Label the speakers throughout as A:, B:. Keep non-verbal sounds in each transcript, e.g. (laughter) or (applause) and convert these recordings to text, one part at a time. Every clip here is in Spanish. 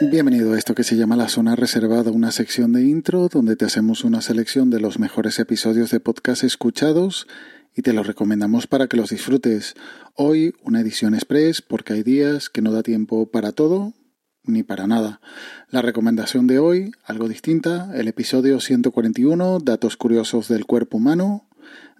A: Bienvenido a esto que se llama la zona reservada, una sección de intro donde te hacemos una selección de los mejores episodios de podcast escuchados y te los recomendamos para que los disfrutes. Hoy una edición express porque hay días que no da tiempo para todo ni para nada. La recomendación de hoy, algo distinta, el episodio 141, Datos curiosos del cuerpo humano,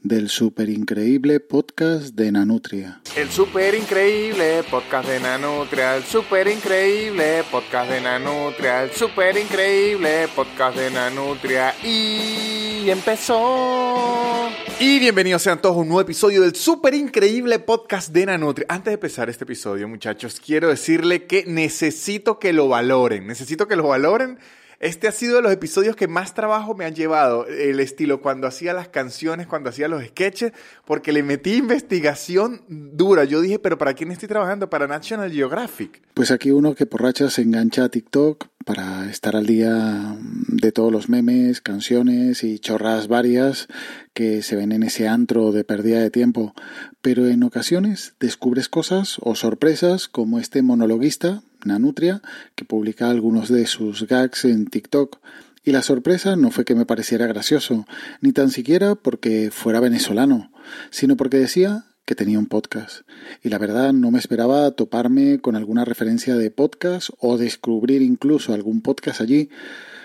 A: del super increíble podcast de Nanutria.
B: El super increíble podcast de Nanutria, el super increíble podcast de Nanutria, el super increíble podcast de Nanutria y empezó. Y bienvenidos sean todos a un nuevo episodio del super increíble podcast de Nanutria. Antes de empezar este episodio, muchachos, quiero decirle que necesito que lo valoren, necesito que lo valoren este ha sido de los episodios que más trabajo me han llevado, el estilo cuando hacía las canciones, cuando hacía los sketches, porque le metí investigación dura. Yo dije, pero ¿para quién estoy trabajando? Para National Geographic.
A: Pues aquí uno que por racha se engancha a TikTok para estar al día de todos los memes, canciones y chorras varias que se ven en ese antro de pérdida de tiempo. Pero en ocasiones descubres cosas o sorpresas como este monologuista Nanutria, que publica algunos de sus gags en TikTok. Y la sorpresa no fue que me pareciera gracioso, ni tan siquiera porque fuera venezolano, sino porque decía que tenía un podcast. Y la verdad no me esperaba toparme con alguna referencia de podcast o descubrir incluso algún podcast allí.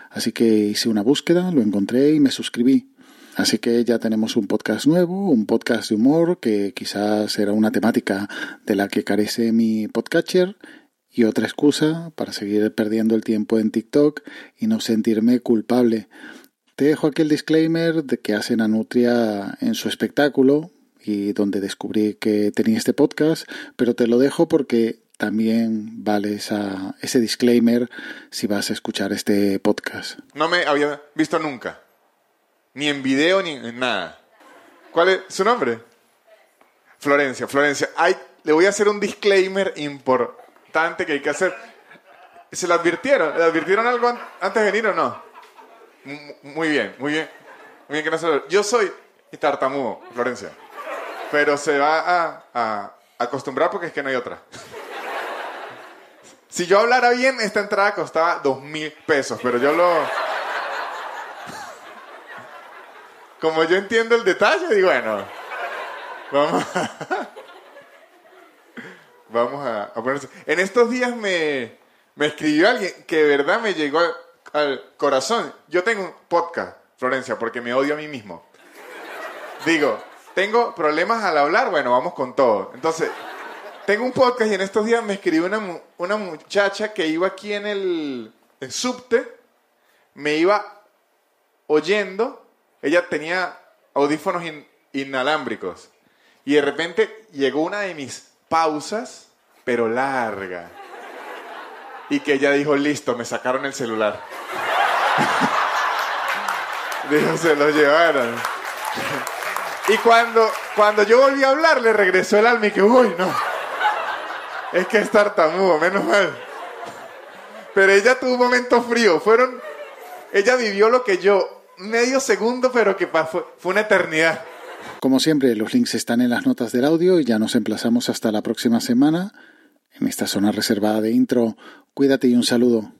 A: Así que hice una búsqueda, lo encontré y me suscribí. Así que ya tenemos un podcast nuevo, un podcast de humor que quizás será una temática de la que carece mi podcatcher y otra excusa para seguir perdiendo el tiempo en TikTok y no sentirme culpable. Te dejo aquí el disclaimer de que hace Nanutria en su espectáculo y donde descubrí que tenía este podcast, pero te lo dejo porque también vale esa, ese disclaimer si vas a escuchar este podcast.
B: No me había visto nunca, ni en video ni en nada. ¿Cuál es su nombre? Florencia, Florencia. Hay, le voy a hacer un disclaimer que hay que hacer. ¿Se lo advirtieron? ¿Le advirtieron algo antes de venir o no? Muy bien, muy bien. Muy bien que no se lo... Yo soy tartamudo, Florencia. Pero se va a, a acostumbrar porque es que no hay otra. Si yo hablara bien, esta entrada costaba dos mil pesos, pero yo lo... Como yo entiendo el detalle, digo, bueno, vamos. Vamos a, ponerse. En estos días me, escribió alguien que de verdad me llegó al, corazón. Yo tengo un podcast, Florencia, porque me odio a mí mismo. Digo, tengo problemas al hablar, bueno, vamos con todo. Entonces, tengo un podcast y en estos días me escribió una, una muchacha que iba aquí en el, subte, me iba oyendo, ella tenía audífonos inalámbricos y de repente llegó una de mis pausas, pero larga. Y que ella dijo, listo, me sacaron el celular. (laughs) dijo, se lo llevaron. y cuando, cuando yo volví a hablar, le regresó el alma y que, uy, no. Es que es tartamudo, menos mal. Pero ella tuvo un momento frío. Fueron. Ella vivió lo que yo, medio segundo, pero que fue, fue una eternidad.
A: Como siempre, los links están en las notas del audio y ya nos emplazamos hasta la próxima semana. En esta zona reservada de intro, cuídate y un saludo.